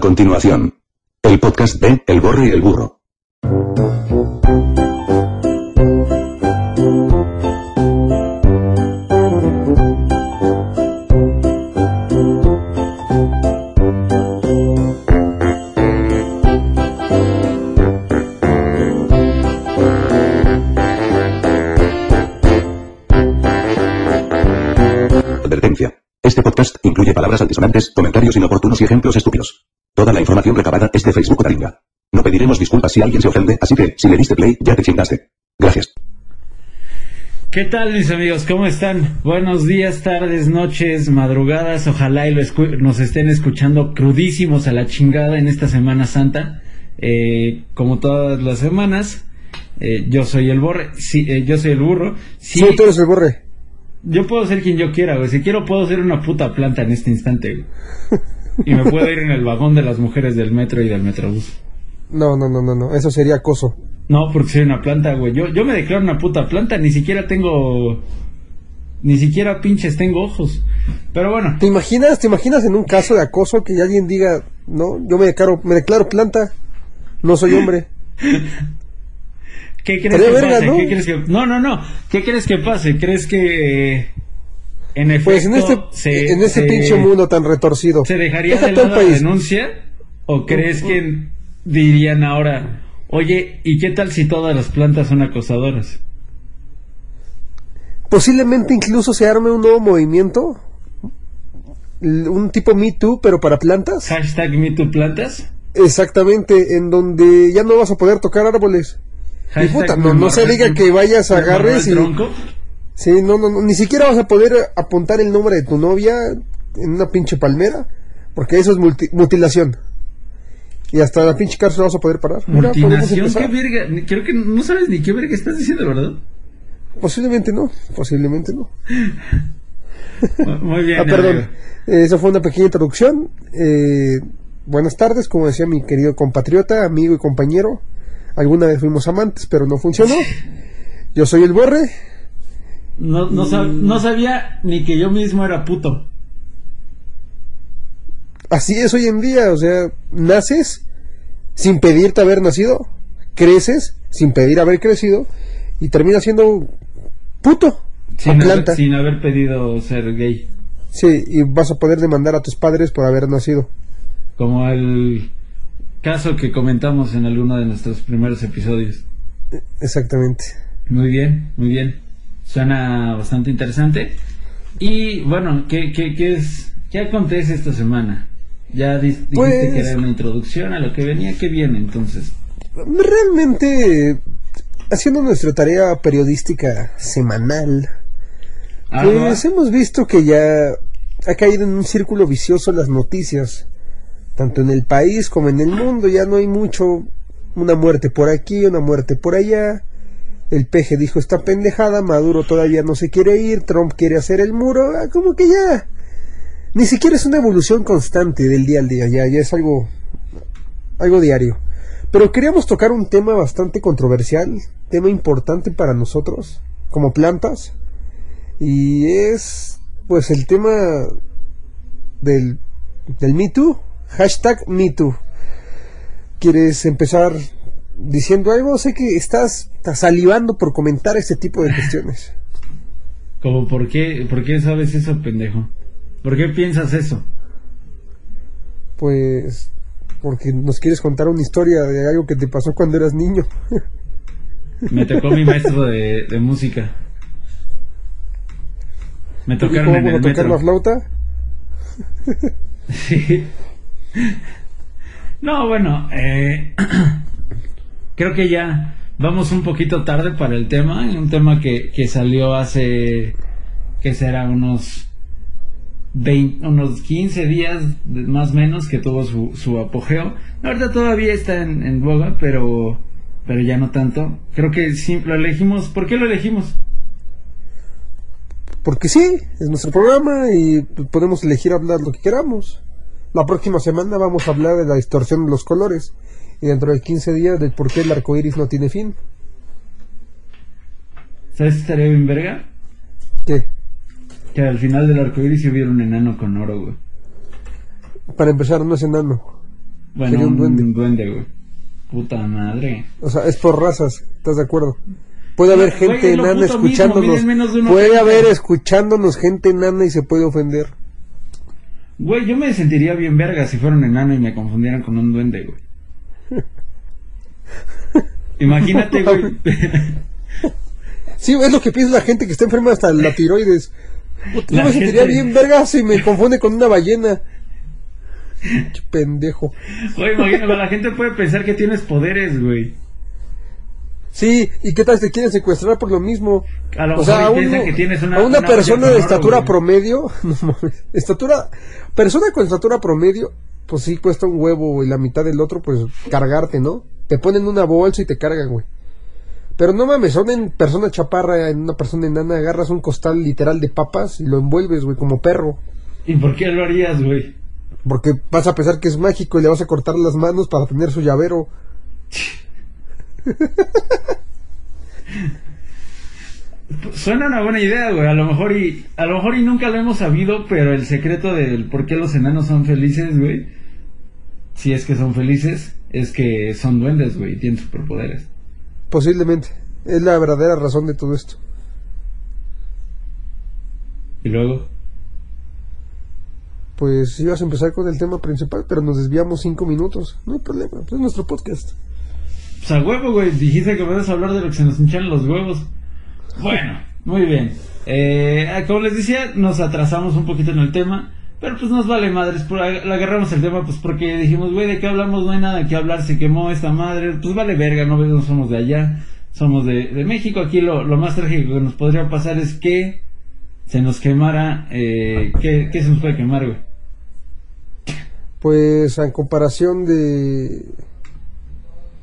Continuación, el podcast de El Borre y el Burro. Advertencia. Este podcast incluye palabras altisonantes, comentarios inoportunos y ejemplos estúpidos. Información recabada es de Facebook Taringa. No pediremos disculpas si alguien se ofende, así que, si le diste play, ya te chingaste. Gracias. ¿Qué tal mis amigos? ¿Cómo están? Buenos días, tardes, noches, madrugadas. Ojalá y lo escu- nos estén escuchando crudísimos a la chingada en esta Semana Santa. Eh, como todas las semanas, eh, yo soy el borre, sí, eh, yo soy el burro. Sí, Sí, tú eres el borre. yo puedo ser quien yo quiera, güey. Si quiero puedo ser una puta planta en este instante, güey. Y me puedo ir en el vagón de las mujeres del metro y del metrobús. No, no, no, no, no. Eso sería acoso. No, porque soy una planta, güey. Yo, yo me declaro una puta planta, ni siquiera tengo. Ni siquiera pinches tengo ojos. Pero bueno, ¿Te imaginas, te imaginas en un caso de acoso que alguien diga, no, yo me declaro, me declaro planta, no soy hombre? ¿qué crees que verga, pase? ¿no? ¿Qué crees que.? No, no, no. ¿Qué crees que pase? ¿Crees que. En efecto. Pues en este, se- en este se- pinche mundo tan retorcido. ¿Se dejaría Deja de la denuncia? ¿O crees que dirían ahora, oye, ¿y qué tal si todas las plantas son acosadoras? Posiblemente incluso se arme un nuevo movimiento, un tipo Me Too, pero para plantas. Hashtag MeTooPlantas. Exactamente, en donde ya no vas a poder tocar árboles. Y Hashtag puta, no, me no se diga que vayas, me agarres y... tronco. Sí, no, no, no, ni siquiera vas a poder apuntar el nombre de tu novia en una pinche palmera, porque eso es multi- mutilación. Y hasta la pinche cárcel vas a poder parar. Mutilación, qué verga. Creo que no sabes ni qué verga estás diciendo, ¿verdad? Posiblemente no, posiblemente no. Muy bien. Ah, perdón, amigo. Eh, esa fue una pequeña introducción. Eh, buenas tardes, como decía mi querido compatriota, amigo y compañero. Alguna vez fuimos amantes, pero no funcionó. Yo soy el Borre. No, no, sab- no sabía ni que yo mismo era puto. Así es hoy en día, o sea, naces sin pedirte haber nacido, creces sin pedir haber crecido y terminas siendo puto Sin haber, planta. sin haber pedido ser gay. Sí, y vas a poder demandar a tus padres por haber nacido. Como el caso que comentamos en alguno de nuestros primeros episodios. Exactamente. Muy bien, muy bien. Suena bastante interesante. Y bueno, ¿qué, qué, qué es, qué acontece esta semana? Ya di- dijiste Pues- que era una introducción a lo que venía, ¿qué viene entonces? Realmente, haciendo nuestra tarea periodística semanal, ¿Algo pues hemos visto que ya ha caído en un círculo vicioso las noticias, tanto en el país como en el mundo, ya no hay mucho, una muerte por aquí, una muerte por allá, el peje dijo esta pendejada, Maduro todavía no se quiere ir, Trump quiere hacer el muro, ah, como que ya, ni siquiera es una evolución constante del día al día, ya, ya es algo, algo diario. Pero queríamos tocar un tema bastante controversial, tema importante para nosotros, como plantas, y es pues el tema del, del Me Too, hashtag Me Too. ¿Quieres empezar diciendo algo? Sé que estás, estás salivando por comentar este tipo de cuestiones. Como, ¿por qué, ¿por qué sabes eso, pendejo? ¿Por qué piensas eso? Pues porque nos quieres contar una historia de algo que te pasó cuando eras niño. Me tocó mi maestro de, de música. Me ¿Y tocaron en el tocar metro. la flauta? Sí. No, bueno, eh, creo que ya vamos un poquito tarde para el tema, un tema que, que salió hace, que será unos 20, unos 15 días más o menos que tuvo su, su apogeo. Ahorita todavía está en, en boga, pero, pero ya no tanto. Creo que sí, lo elegimos. ¿Por qué lo elegimos? Porque sí, es nuestro programa y podemos elegir hablar lo que queramos. La próxima semana vamos a hablar de la distorsión de los colores y dentro de 15 días del por qué el arco iris no tiene fin. ¿Sabes qué estaría bien verga? ¿Qué? Que al final del arco iris hubiera un enano con oro, güey. Para empezar, no es enano. Bueno, Sería un duende. un duende, güey. Puta madre. O sea, es por razas, ¿estás de acuerdo? Puede haber gente enana mismo, escuchándonos. Puede haber escuchándonos gente enana y se puede ofender. Güey, yo me sentiría bien verga si fuera un enano y me confundieran con un duende, güey. Imagínate, güey. Sí, es lo que piensa la gente que está enferma hasta la tiroides. La Yo me sentiría bien verga si me confunde con una ballena. Qué pendejo. Güey, imagínate, la gente puede pensar que tienes poderes, güey. Sí, ¿y qué tal te quieren secuestrar por lo mismo? A lo o sea, a, uno- que tienes una- a una una persona de oro, estatura promedio, no mames, estatura, persona con estatura promedio, pues sí cuesta un huevo y la mitad del otro, pues cargarte, ¿no? Te ponen una bolsa y te cargan, güey. Pero no mames, son en persona chaparra, en una persona enana, agarras un costal literal de papas y lo envuelves, güey, como perro. ¿Y por qué lo harías, güey? Porque vas a pensar que es mágico y le vas a cortar las manos para tener su llavero. Suena una buena idea, güey. A lo mejor y a lo mejor y nunca lo hemos sabido, pero el secreto del por qué los enanos son felices, güey, si es que son felices, es que son duendes, güey, y tienen superpoderes. Posiblemente. Es la verdadera razón de todo esto. Y luego, Pues ibas a empezar con el tema principal, pero nos desviamos cinco minutos. No hay problema, pues es nuestro podcast. pues a huevo, güey, dijiste que vas a hablar de lo que se nos hinchan los huevos. Bueno, muy bien. Eh, como les decía, nos atrasamos un poquito en el tema, pero pues nos vale madres, por, agarramos el tema pues porque dijimos, güey, ¿de qué hablamos? No hay nada de qué hablar, se quemó esta madre, pues vale verga, no no somos de allá, somos de, de México, aquí lo, lo más trágico que nos podría pasar es que se nos quemara, eh, ¿qué, ¿qué se nos puede quemar, güey? Pues en comparación de...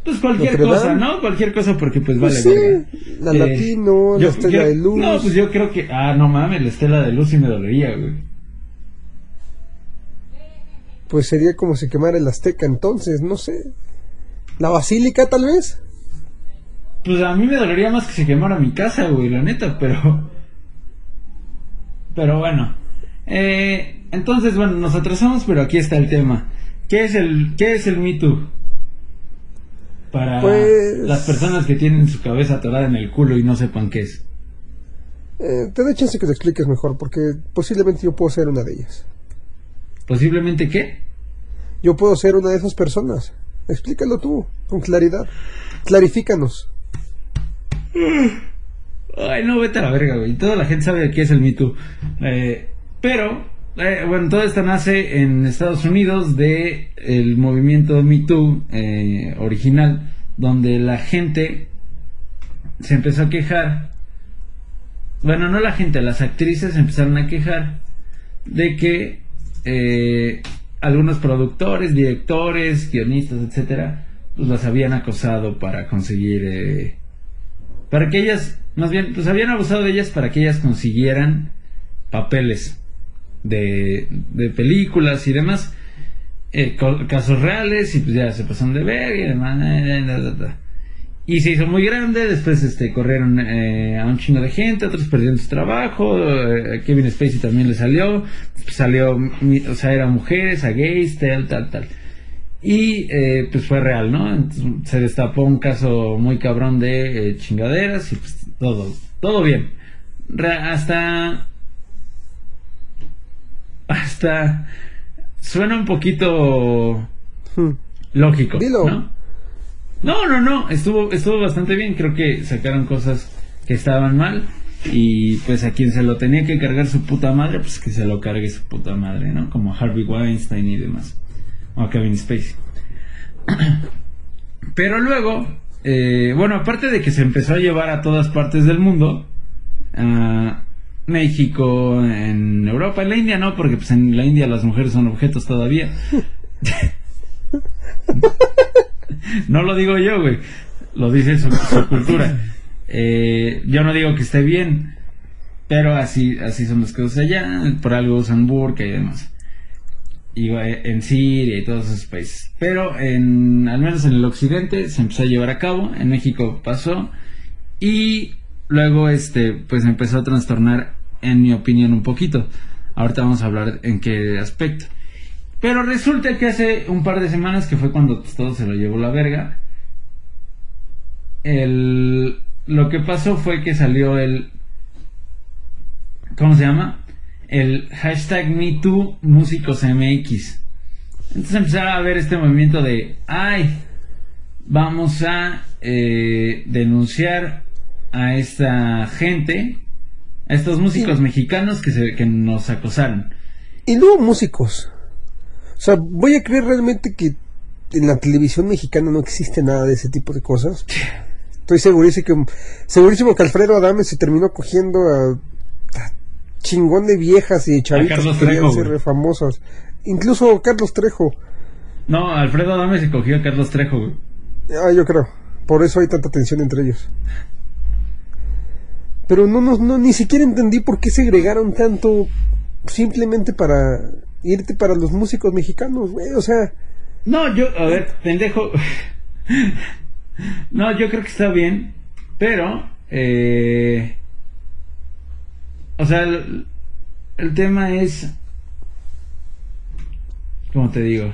Pues cualquier cosa. ¿no? Cualquier cosa porque pues Pues vale sí, verga. la Eh, Latino, la Estela de Luz. No, pues yo creo que... Ah, no mames, la estela de luz sí me dolería, güey. Pues sería como si quemara el Azteca entonces, no sé. ¿La Basílica tal vez? Pues a mí me dolería más que se quemara mi casa, güey, la neta, pero... Pero bueno. Eh, entonces, bueno, nos atrasamos, pero aquí está el tema. ¿Qué es el, qué es el Me Too? Para Pues- las personas que tienen su cabeza atorada en el culo y no sepan qué es. Eh, te doy chance que te expliques mejor, porque posiblemente yo puedo ser una de ellas. ¿Posiblemente qué? Yo puedo ser una de esas personas. Explícalo tú, con claridad. Clarifícanos. Ay, no, vete a la verga, güey. Toda la gente sabe qué es el Me Too. Eh, pero, eh, bueno, todo esto nace en Estados Unidos de el movimiento Me Too eh, original, donde la gente se empezó a quejar. Bueno, no la gente, las actrices empezaron a quejar de que eh, algunos productores, directores, guionistas, etcétera, pues las habían acosado para conseguir eh, para que ellas, más bien, pues habían abusado de ellas para que ellas consiguieran papeles de, películas y demás, eh, casos reales y pues ya se pasaron de ver y demás. Y se hizo muy grande, después este corrieron eh, a un chingo de gente, otros perdieron su trabajo, eh, Kevin Spacey también le salió, salió, mi- o sea, eran mujeres, a gays, tal, tal, tal. Y eh, pues fue real, ¿no? Entonces, se destapó un caso muy cabrón de chingaderas y pues todo, todo bien. Re- hasta... Hasta... Suena un poquito Hmm. lógico, Dilo. ¿no? No, no, no, estuvo, estuvo bastante bien, creo que sacaron cosas que estaban mal y pues a quien se lo tenía que cargar su puta madre, pues que se lo cargue su puta madre, ¿no? Como a Harvey Weinstein y demás, o a Kevin Spacey. Pero luego, eh, bueno, aparte de que se empezó a llevar a todas partes del mundo, a México, en Europa, en la India no, porque pues en la India las mujeres son objetos todavía. No lo digo yo, güey. Lo dice su, cultura. Eh, yo no digo que esté bien, pero así, así son las cosas allá. Por algo usan burka y demás. Y eh, en Siria y todos esos países. Pero en, al menos en el occidente se empezó a llevar a cabo. En México pasó. Y luego, este, pues empezó a trastornar, en mi opinión, un poquito. Ahorita vamos a hablar en qué aspecto. Pero resulta que hace un par de semanas, que fue cuando todo se lo llevó la verga, el, lo que pasó fue que salió el... ¿Cómo se llama? El hashtag MeTooMúsicosMX. Entonces empezaron a ver este movimiento de, ay, vamos a eh, denunciar a esta gente, a estos músicos mexicanos que, se, que nos acosaron. Y luego músicos. O sea, voy a creer realmente que en la televisión mexicana no existe nada de ese tipo de cosas. Estoy segurísimo que, segurísimo que Alfredo Adame se terminó cogiendo a, a chingón de viejas y chavitas Carlos que querían Trejo, ser güey. re famosas. Incluso Carlos Trejo. No, Alfredo Adame se cogió a Carlos Trejo, güey. Ah, yo creo. Por eso hay tanta tensión entre ellos. Pero no, no, no, ni siquiera entendí por qué segregaron tanto simplemente para irte para los músicos mexicanos, güey. O sea, No, yo, a ver, pendejo. no, yo creo que está bien, pero, eh, o sea, el, el tema es, ¿cómo te digo?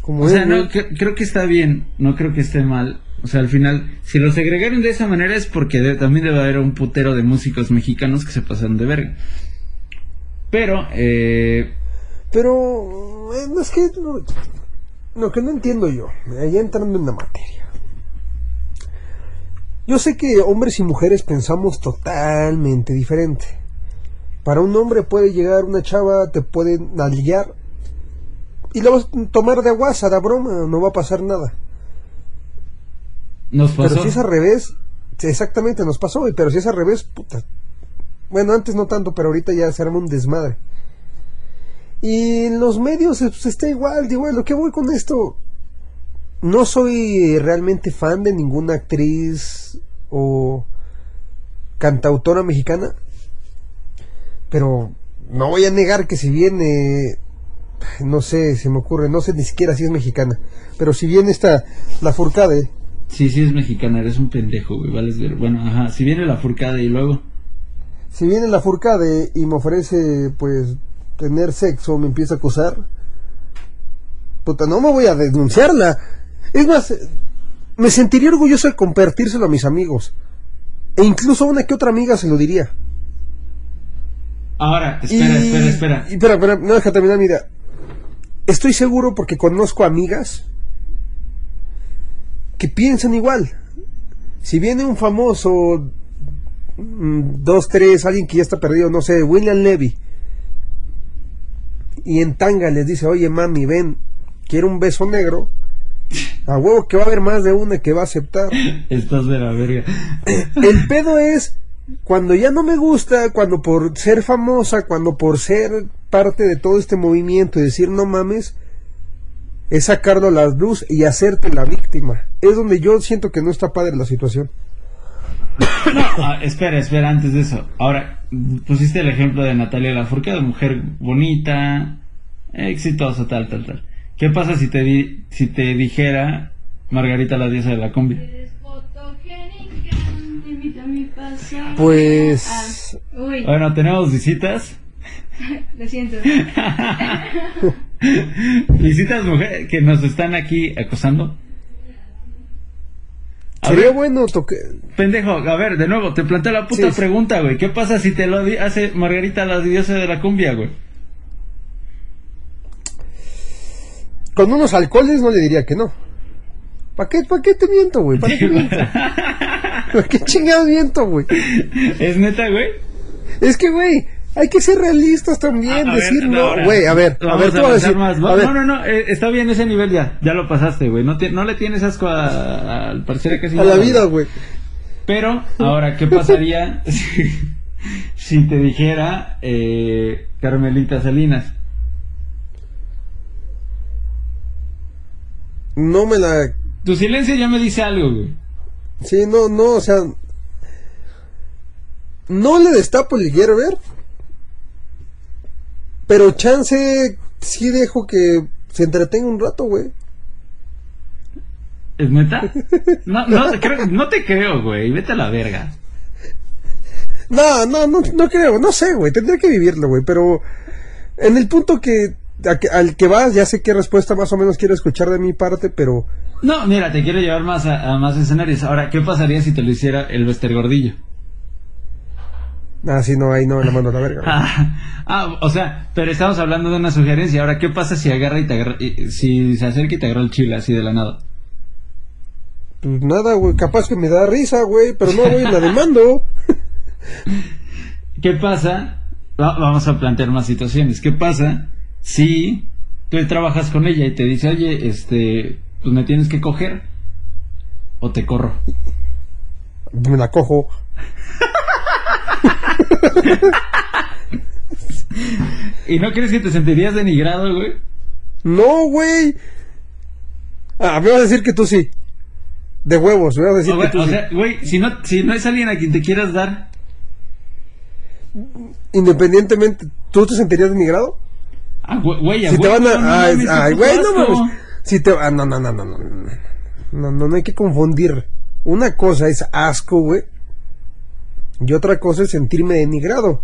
como O sea, es, no, creo que está bien, no creo que esté mal. O sea, al final, si lo segregaron de esa manera es porque de- también debe haber un putero de músicos mexicanos que se pasan de verga. Pero, eh, Pero eh, no es que no, lo que no entiendo yo, allá entrando en la materia. Yo sé que hombres y mujeres pensamos totalmente diferente. Para un hombre puede llegar una chava, te puede nalguear y la vas a tomar de aguasa, de broma, no va a pasar nada. nos pasó. Pero si es al revés, exactamente nos pasó, pero si es al revés, puta. Bueno, antes no tanto, pero ahorita ya se arma un desmadre. Y en los medios eh, pues, está igual, digo, lo que voy con esto. No soy realmente fan de ninguna actriz o cantautora mexicana, pero no voy a negar que si viene, no sé, se me ocurre, no sé ni siquiera si es mexicana, pero si viene esta, la Furcade, Sí, sí es mexicana, eres un pendejo, güey, vales ver. Bueno, ajá, si viene la furcada y luego... Si viene la Furcade y me ofrece, pues, tener sexo, me empieza a acosar, puta, no me voy a denunciarla. Es más, me sentiría orgulloso de compartírselo a mis amigos. E incluso a una que otra amiga se lo diría. Ahora, espera, y, espera, espera. y espera, espera, no deja terminar, mira. Estoy seguro porque conozco amigas que piensan igual. Si viene un famoso, dos, tres, alguien que ya está perdido, no sé, William Levy, y en tanga les dice, oye mami, ven, quiero un beso negro, a huevo que va a haber más de una que va a aceptar. Estás de la verga. El pedo es cuando ya no me gusta, cuando por ser famosa, cuando por ser parte de todo este movimiento y decir no mames, es sacarlo a la luz y hacerte la víctima. Es donde yo siento que no está padre la situación. No, ah, espera, espera, antes de eso. Ahora, pusiste el ejemplo de Natalia Lafourcade, mujer bonita, exitosa, tal, tal, tal. ¿Qué pasa si te, di- si te dijera Margarita la diosa de la cumbia? Pues- Ah, uy, Bueno, tenemos visitas. lo siento. Visitas mujeres que nos están aquí acosando. A Sería ver, bueno toque... pendejo, a ver, de nuevo, te planteo la puta Sí, pregunta, güey. ¿Qué pasa si te lo hace Margarita la diosa de la cumbia, güey? Con unos alcoholes no le diría que no. ¿Para qué, pa' qué te miento, güey? ¿Para qué miento? ¿Para qué chingados miento, güey? ¿Es neta, güey? Es que, güey, hay que ser realistas también, A ver, decir no, güey, a ver, a ver, tú vas a decir, más. a Va- ver, No, no, no, eh, está bien ese nivel ya, ya lo pasaste, güey. No, te- no le tienes asco a- al parecer casi a la vida, güey. Pero, ahora, ¿qué pasaría si, si te dijera eh, Carmelita Salinas? No me la, Tu silencio ya me dice algo, güey. sí, no, no, o sea, no le destapo el ver, pero chance sí dejo que se entretenga un rato, güey. ¿Es neta? No, no, creo- no te creo, güey. Vete a la verga. No, no, no, no creo, no sé, güey, tendré que vivirlo, güey, pero en el punto que a al que vas, ya sé qué respuesta más o menos quiero escuchar de mi parte, pero No, mira, te quiero llevar más a, a más escenarios. Ahora, ¿qué pasaría si te lo hiciera el Bester Gordillo? Así no, ahí no, la mando a la verga. Ah, ah, o sea, pero estamos hablando de una sugerencia. Ahora, ¿qué pasa si agarra y te agarra, y- si se acerca y te agarra el chile así de la nada? Pues nada, güey, capaz que me da risa, güey, pero no, güey, la demando. ¿Qué pasa? Va- vamos a plantear más situaciones. ¿Qué pasa si tú trabajas con ella y te dice, oye, este, pues me tienes que coger o te corro? Me la cojo. ¿Y no crees que te sentirías denigrado, güey? No, güey. Ah, me vas a decir que tú sí. De huevos, me vas a decir que güey, tú o sí. sea, güey, si no, si no es alguien a quien te quieras dar, Independientemente, ¿tú te sentirías denigrado? ah, güey, Si te van a. ay, güey, no mames. Si te. Ah, no, no, no, no, no. No, no, no, no hay que confundir. Una cosa es asco, güey. Y otra cosa es sentirme denigrado.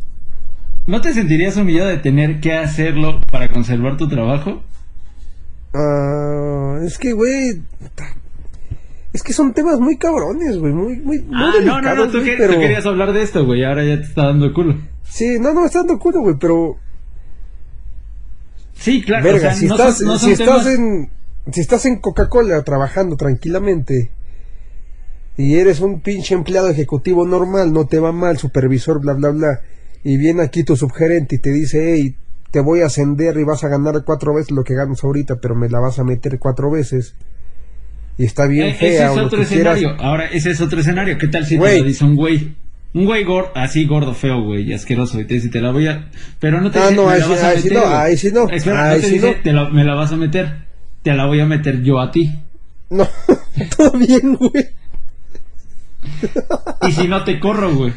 ¿No te sentirías humillado de tener que hacerlo para conservar tu trabajo? Ah, es que, güey. Es que son temas muy cabrones, güey. Muy, muy, muy Ah, no, no, no, tú, pero... querías hablar de esto, güey, ahora ya te está dando culo. Sí, no, no, me está dando culo, güey, pero. Sí, claro, Verga, o sea, si no estás, son, no si estás temas- en. Si estás en Coca-Cola trabajando tranquilamente. Y eres un pinche empleado ejecutivo normal, no te va mal, supervisor, bla, bla, bla. Y viene aquí tu subgerente y te dice, hey, te voy a ascender y vas a ganar cuatro veces lo que ganas ahorita, pero me la vas a meter cuatro veces. Y está bien Eh, fea, ese es o otro que quieras. escenario. Ahora, ese es otro escenario. ¿Qué tal si Güey. te lo dice un güey? Un güey gordo, así gordo, feo, güey, y asqueroso. Y te dice, te la voy a. Pero no te Ah, dice, no, ahí sí- ahí no, ahí sí no, Espera, ahí no te sí dice, no. te la- me la vas a meter. Te la voy a meter yo a ti. No, todo bien, güey. Y si no te corro, güey.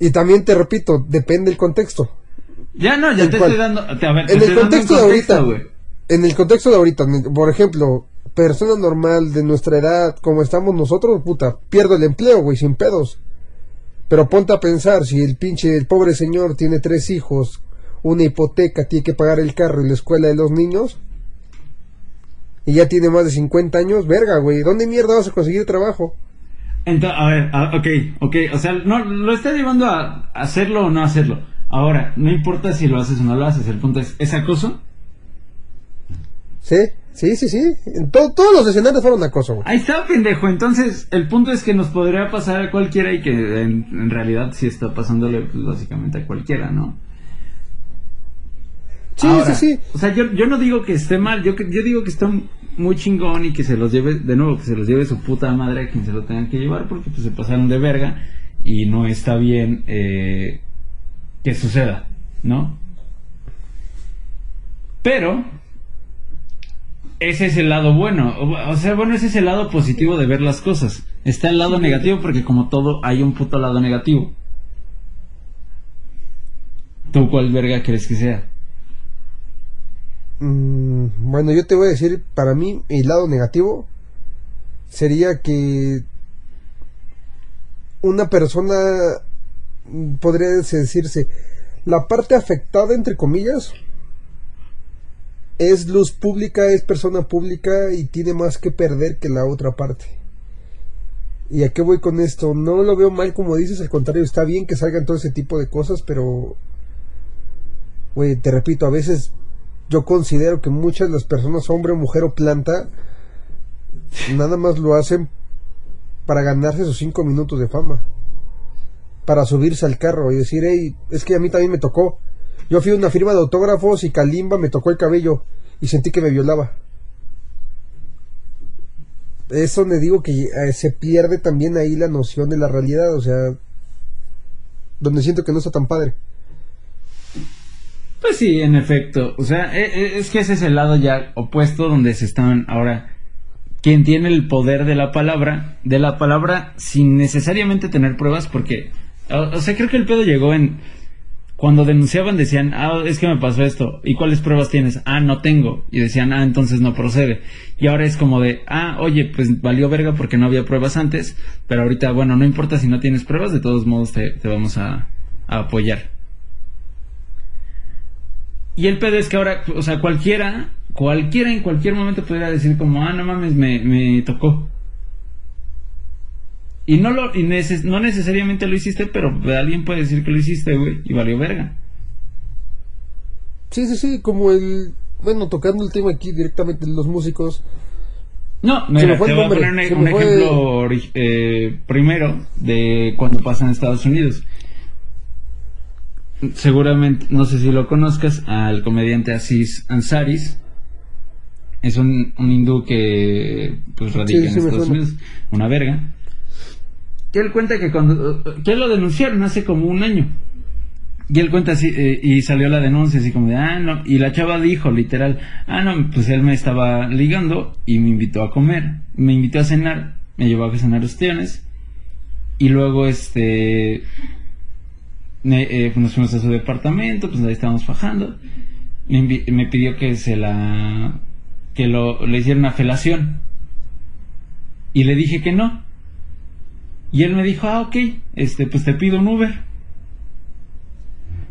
Y también te repito, depende del contexto. Ya no, ya ¿En te estoy dando. A ver, te En el contexto de ahorita, güey. En el contexto de ahorita, por ejemplo, persona normal de nuestra edad, como estamos nosotros, puta, pierdo el empleo, güey, sin pedos. Pero ponte a pensar, si el pinche, el pobre señor tiene tres hijos, una hipoteca, tiene que pagar el carro y la escuela de los niños, y ya tiene más de 50 años, verga, güey, ¿dónde mierda vas a conseguir trabajo? Entonces, a ver, a- ok, ok, o sea, no, lo está llevando a hacerlo o no hacerlo. Ahora, no importa si lo haces o no lo haces, el punto es, ¿es acoso? ¿Sí? Sí, sí, sí. En to- todos los escenarios fueron acoso, güey. Ahí está, pendejo. Entonces, el punto es que nos podría pasar a cualquiera y que en, en realidad sí está pasándole pues, básicamente a cualquiera, ¿no? Sí, Ahora, sí, sí. O sea, yo, yo no digo que esté mal, yo, que- yo digo que está muy chingón y que se los lleve, de nuevo, que se los lleve su puta madre a quien se lo tengan que llevar porque pues se pasaron de verga y no está bien eh, que suceda, ¿no? Pero, ese es el lado bueno, o, sea, bueno, ese es el lado positivo de ver las cosas. Está el lado negativo porque como todo hay un puto lado negativo. ¿Tú cuál verga crees que sea? Mm, bueno, yo te voy a decir, para mí, el lado negativo sería que una persona, mm, podría decirse, la parte afectada, entre comillas, es luz pública, es persona pública y tiene más que perder que la otra parte. ¿Y a qué voy con esto? No lo veo mal como dices, al contrario, está bien que salgan todo ese tipo de cosas, pero, te repito, a veces yo considero que muchas de las personas, hombre, mujer o planta, nada más lo hacen para ganarse sus cinco minutos de fama. Para subirse al carro y decir, hey, es que a mí también me tocó. Yo fui a una firma de autógrafos y Kalimba me tocó el cabello y sentí que me violaba. Es donde digo que eh, se pierde también ahí la noción de la realidad, o sea, donde siento que no está tan padre. Pues sí, en efecto. O sea, e- e- es que ese es el lado ya opuesto donde se están ahora. Quien tiene el poder de la palabra, de la palabra sin necesariamente tener pruebas, porque, o, sea, creo que el pedo llegó en. Cuando denunciaban decían, ah, es que me pasó esto. ¿Y cuáles pruebas tienes? Ah, no tengo. Y decían, ah, entonces no procede. Y ahora es como de, ah, oye, pues valió verga porque no había pruebas antes. Pero ahorita, bueno, no importa si no tienes pruebas, de todos modos te, vamos a apoyar. Y el pedo es que ahora, o sea, cualquiera, cualquiera en cualquier momento pudiera decir como, ah, no mames, me, me tocó. Y no lo, y neces- no necesariamente lo hiciste, pero alguien puede decir que lo hiciste, güey, y valió verga. Sí, sí, sí, como el... Bueno, tocando el tema aquí directamente los músicos. No, me mira, fue te voy a poner un, un me fue- ejemplo eh, primero de cuando pasa en Estados Unidos. Seguramente, no sé si lo conozcas, al comediante Aziz Ansaris. Es un, un hindú que pues radica Sí, en sí, Estados. Unidos, una verga. Que él cuenta que cuando que lo denunciaron hace como un año. Y él cuenta así, eh, y salió la denuncia así como de, ah, no, y la chava dijo literal, ah, no, pues él me estaba ligando y me invitó a comer, me invitó a cenar, me llevó a cenar ostiones, y luego este, eh, nos fuimos a su departamento, pues ahí estábamos fajando, me, me pidió que se la, que lo, le hiciera una felación, y le dije que no, y él me dijo, ah, ok, este, pues te pido un Uber.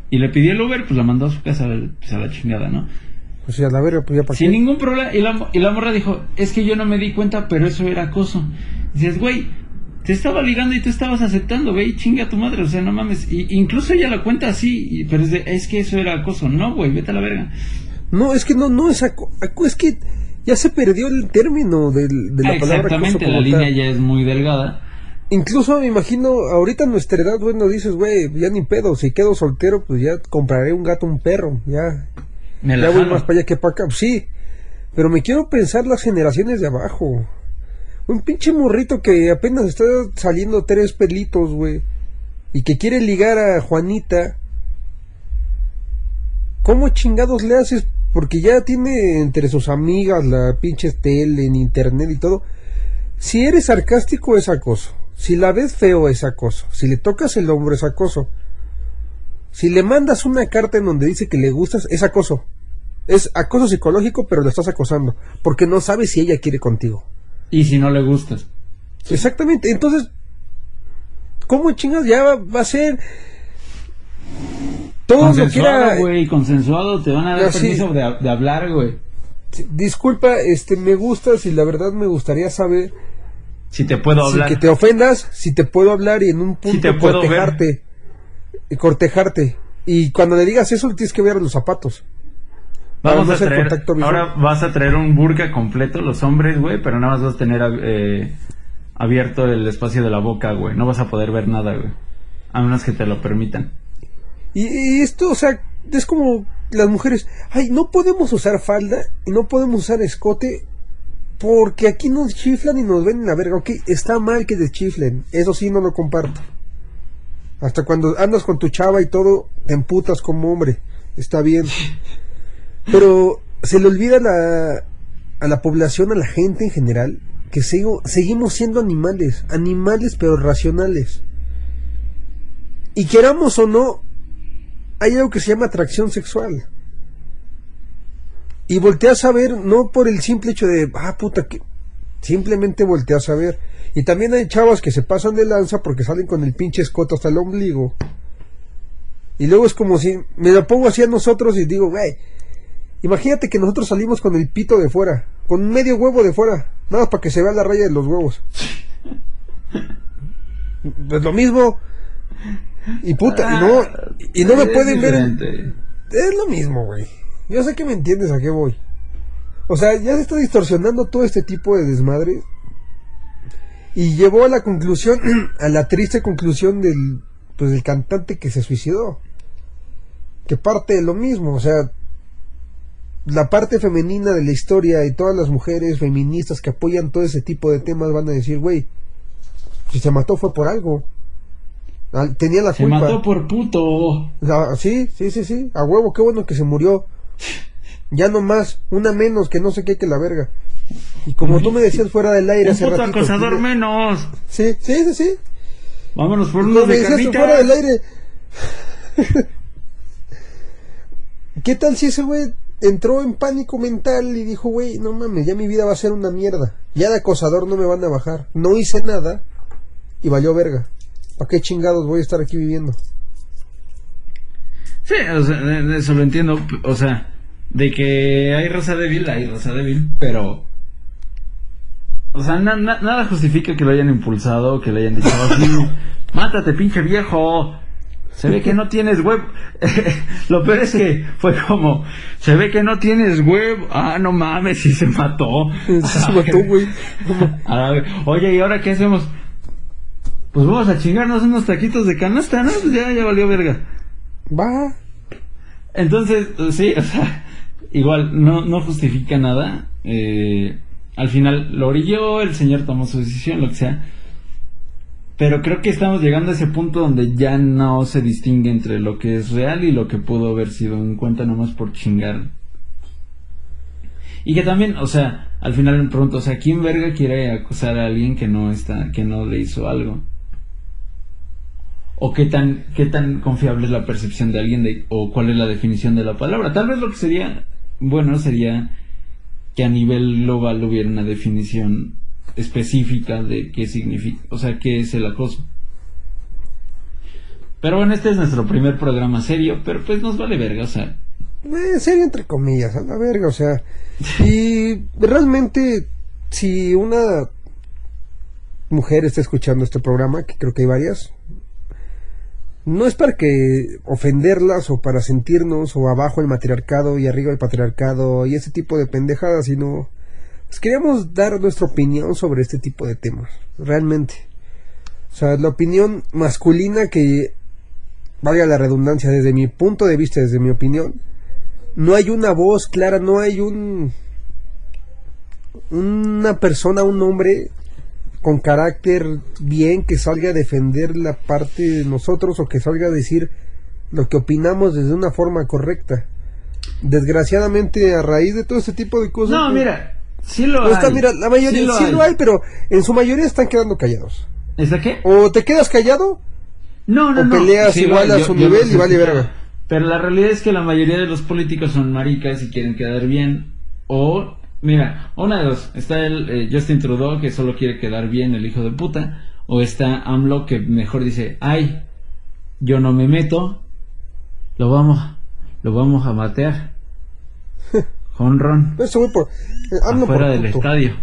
Y le pidió el Uber, pues la mandó a su casa pues, a la chingada, ¿no? Pues sí, a la verga, pues ya Sin ningún problema. Y la, y la morra dijo, es que yo no me di cuenta, pero eso era acoso. Dices, güey, te estaba ligando y tú estabas aceptando, güey, chinga a tu madre, o sea, no mames. Y, incluso ella lo cuenta así, y- pero es, de, es que eso era acoso. No, güey, vete a la verga. No, es que no, no es aco- aco- es que ya se perdió el término del- de la Ah, palabra acoso exactamente, como la línea tal. ya es muy delgada. Incluso me imagino, ahorita a nuestra edad, bueno, dices, güey, ya ni pedo, si quedo soltero, pues ya compraré un gato, un perro, ya, Me la ya voy más para allá que para acá, sí, pero me quiero pensar las generaciones de abajo. Un pinche morrito que apenas está saliendo tres pelitos, güey, y que quiere ligar a Juanita. ¿Cómo chingados le haces? Porque ya tiene entre sus amigas la pinche tele en internet y todo. Si eres sarcástico es acoso. Si la ves feo es acoso. Si le tocas el hombro es acoso. Si le mandas una carta en donde dice que le gustas es acoso. Es acoso psicológico, pero lo estás acosando. Porque no sabes si ella quiere contigo. Y si no le gustas. Exactamente. Entonces, ¿cómo chingas ya va, va a ser? Todo lo que Consensuado, era... güey, consensuado, te van a dar permiso de, de hablar, güey. Disculpa, este, me gustas y la verdad me gustaría saber Si te puedo si hablar. que te ofendas, si te puedo hablar y en un punto te puedo ver. cortejarte. Y cortejarte. Y cuando le digas eso, le tienes que ver los zapatos. Vamos a traer, ahora vas a traer un burka completo, los hombres, güey, pero nada más vas a tener eh, abierto el espacio de la boca, güey. No vas a poder ver nada, güey. A menos que te lo permitan. Y, y esto, o sea, es como las mujeres, ay, no podemos usar falda y no podemos usar escote porque aquí nos chiflan y nos ven en la verga. Ok, está mal que te chiflen, eso sí no lo comparto. Hasta cuando andas con tu chava y todo, te emputas como hombre, está bien. Pero se le olvida la, a la población, a la gente en general, que sigo- seguimos siendo animales, animales pero racionales. Y queramos o no, hay algo que se llama atracción sexual. Y volteas a ver, no por el simple hecho de, ah, puta, que. Simplemente volteas a ver. Y también hay chavas que se pasan de lanza porque salen con el pinche escote hasta el ombligo. Y luego es como si me lo pongo así a nosotros y digo, güey, imagínate que nosotros salimos con el pito de fuera, con medio huevo de fuera, nada más para que se vea la raya de los huevos. Pues lo mismo. Y puta, y no, y no me Es pueden ver. en- es lo mismo, güey. Yo sé que me entiendes a qué voy. O sea, ya se está distorsionando todo este tipo de desmadre. Y llevó a la conclusión, a la triste conclusión del, pues, del cantante que se suicidó. Que parte de lo mismo, o sea, la parte femenina de la historia y todas las mujeres feministas que apoyan todo ese tipo de temas van a decir, güey, si se mató fue por algo. Tenía la Se culpa. mató por puto. Ah, sí, sí, sí, sí. A huevo, qué bueno que se murió. Ya no más, una menos que no sé qué que la verga. Y como tú me decías fuera del aire Un hace puto ratito. acosador sí, menos. Sí, sí, sí, sí. Vámonos por unos me de decías tú carnita. fuera del aire. ¿Qué tal si ese güey entró en pánico mental y dijo, güey, no mames, ya mi vida va a ser una mierda. Ya de acosador no me van a bajar. No hice nada y valió verga. ¿Para qué chingados voy a estar aquí viviendo? Sí, o sea, eso lo entiendo. O sea, de que hay raza débil, hay raza débil, pero. O sea, na- nada justifica que lo hayan impulsado, que le hayan dicho así: Mátate, pinche viejo. Se ve que no tienes web. lo peor es que fue como: Se ve que no tienes web. Ah, no mames, sí se mató. Se mató, güey. Oye, ¿y ahora qué hacemos? Pues vamos a chingarnos unos taquitos de canasta, ¿no? Pues ya, ya valió verga. Va. Entonces, sí, o sea, igual, no, no justifica nada. Eh, al final lo orilló, el señor tomó su decisión, lo que sea. Pero creo que estamos llegando a ese punto donde ya no se distingue entre lo que es real y lo que pudo haber sido un cuenta nomás por chingar. Y que también, o sea, al final me pregunto, o sea, ¿quién verga quiere acusar a alguien que no está, que no le hizo algo? o qué tan qué tan confiable es la percepción de alguien de, o cuál es la definición de la palabra. Tal vez lo que sería bueno sería que a nivel global hubiera una definición específica de qué significa, o sea, qué es el acoso. Pero bueno, este es nuestro primer programa serio, pero pues nos vale verga, o sea, Eh, serio entre comillas, a la verga, o sea. Y realmente, si una mujer está escuchando este programa, que creo que hay varias, no es para que ofenderlas o para sentirnos o abajo el matriarcado y arriba el patriarcado y ese tipo de pendejadas, sino pues queríamos dar nuestra opinión sobre este tipo de temas, realmente. O sea, la opinión masculina que, valga la redundancia, desde mi punto de vista, desde mi opinión, no hay una voz clara, no hay un una persona, un hombre con carácter bien que salga a defender la parte de nosotros o que salga a decir lo que opinamos desde una forma correcta. Desgraciadamente a raíz de todo este tipo de cosas no, pues, mira, sí lo está, hay. mira, la mayoría sí, lo, hay. pero en su mayoría están quedando callados. ¿Está qué? O te quedas callado No, no, O no. peleas Sí, igual a yo- su yo nivel los y vale verga. Pero la realidad es que la mayoría de los políticos son maricas y quieren quedar bien. O, mira, una de dos. Está el eh, Justin Trudeau que solo quiere quedar bien, el hijo de puta. O está AMLO que mejor dice, ay, yo no me meto. Lo vamos, lo vamos a matear. Honron. Eso voy por eh, Afuera del estadio.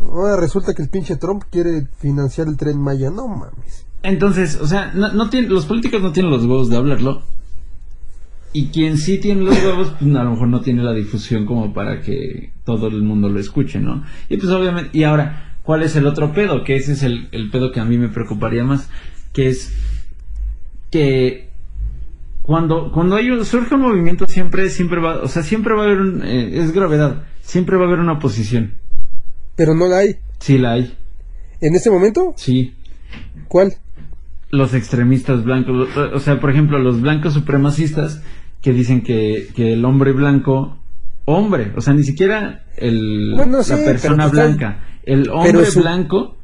Ahora resulta que el pinche Trump quiere financiar el tren Maya. No mames. Entonces, o sea, no, no tiene- los políticos no tienen los huevos de hablarlo. Y quien sí tiene los huevos, pues, a lo mejor no tiene la difusión como para que todo el mundo lo escuche, ¿no? Y pues obviamente, y ahora, ¿cuál es el otro pedo? Que ese es el, el pedo que a mí me preocuparía más, que es que cuando, cuando hay un, surge un movimiento siempre, siempre va, o sea, siempre va a haber un, eh, es gravedad, siempre va a haber una oposición. Pero no la hay. Sí la hay, ¿En este momento? sí. ¿Cuál? los extremistas blancos, o sea, por ejemplo, los blancos supremacistas que dicen que, que el hombre blanco, hombre, o sea, ni siquiera el, sí, la persona pues, blanca, el hombre su- blanco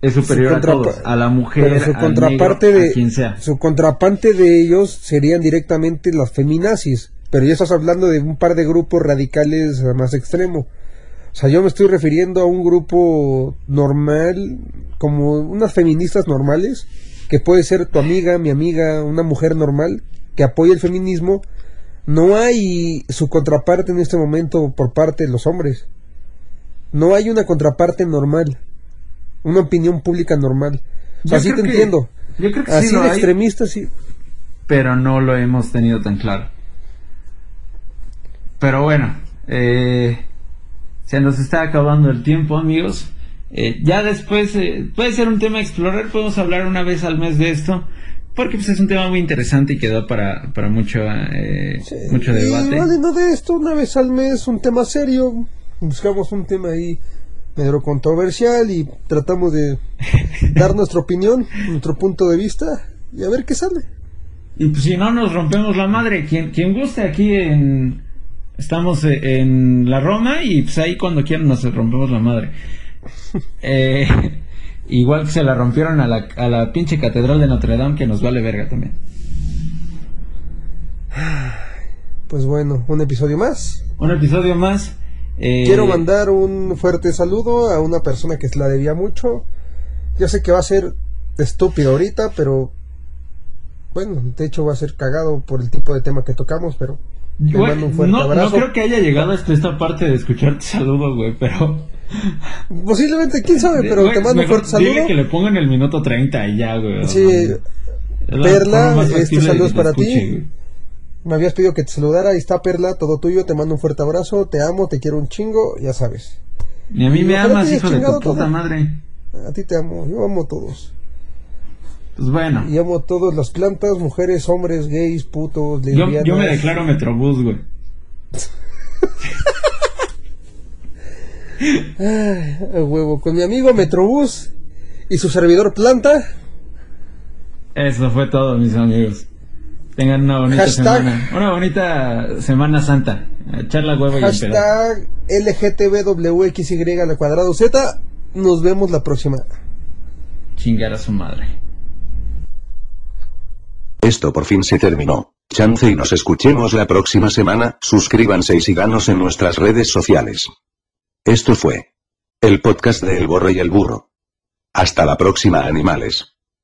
es superior a todos, a la mujer, pero su al contraparte negro, de a quien sea. su contraparte de ellos serían directamente las feminazis pero ya estás hablando de un par de grupos radicales más extremo o sea yo me estoy refiriendo a un grupo normal como unas feministas normales que puede ser tu amiga mi amiga una mujer normal que apoya el feminismo. No hay su contraparte en este momento por parte de los hombres. No hay una contraparte normal una opinión pública normal. O sea, Yo sí te que- entiendo. Yo creo que Así sí lo de hay, extremista, sí. pero no lo hemos tenido tan claro. Pero bueno, eh, se nos está acabando el tiempo, amigos. Eh, ya después eh, puede ser un tema a explorar, podemos hablar una vez al mes de esto, porque pues es un tema muy interesante y que da para, para mucho, eh, Sí. mucho Y debate. vale, no de esto, una vez al mes, un tema serio. Buscamos un tema ahí medio controversial y tratamos de dar nuestra opinión, nuestro punto de vista y a ver qué sale. Y pues si no nos rompemos la madre, quien, quien guste aquí en... Estamos eh, en la Roma y pues ahí cuando quieran nos rompemos la madre. Eh, igual que se la rompieron a la, a la pinche catedral de Notre Dame que nos vale verga también. Pues bueno, un episodio más. Un episodio más. Eh, Quiero mandar un fuerte saludo a una persona que se la debía mucho. Yo sé que va a ser estúpido ahorita, pero Bueno, de hecho va a ser cagado por el tipo de tema que tocamos, pero te mando un fuerte no, no abrazo. creo que haya llegado hasta esta parte de escuchar tu saludo, güey, pero... Posiblemente, quién sabe, pero Güey, te mando un fuerte saludo. Dile que le pongan el minuto 30 y ya, güey. Sí, Perla, este saludo es para ti. escuche. Me habías pedido que te saludara, ahí está Perla, todo tuyo, te mando un fuerte abrazo, te amo, te quiero un chingo, ya sabes. Ni a mí Y me amas, hijo de tu puta todo. madre. A ti te amo, yo amo a todos. Pues bueno, Y amo a todas las plantas, mujeres, hombres, gays, putos, yo, lesbianas. yo me declaro Metrobús, güey. Ay, huevo, con mi amigo Metrobús y su servidor planta. Eso fue todo, mis amigos. Tengan una bonita Hashtag- semana. Una bonita Semana Santa. A Echar la hueva y. Hashtag LGTBWXY al cuadrado Z. Nos vemos la próxima. Chingar a su madre. Esto por fin se terminó. Chance y nos escuchemos la próxima semana, suscríbanse y síganos en nuestras redes sociales. Esto fue el podcast de El Borre y el Burro. Hasta la próxima, animales.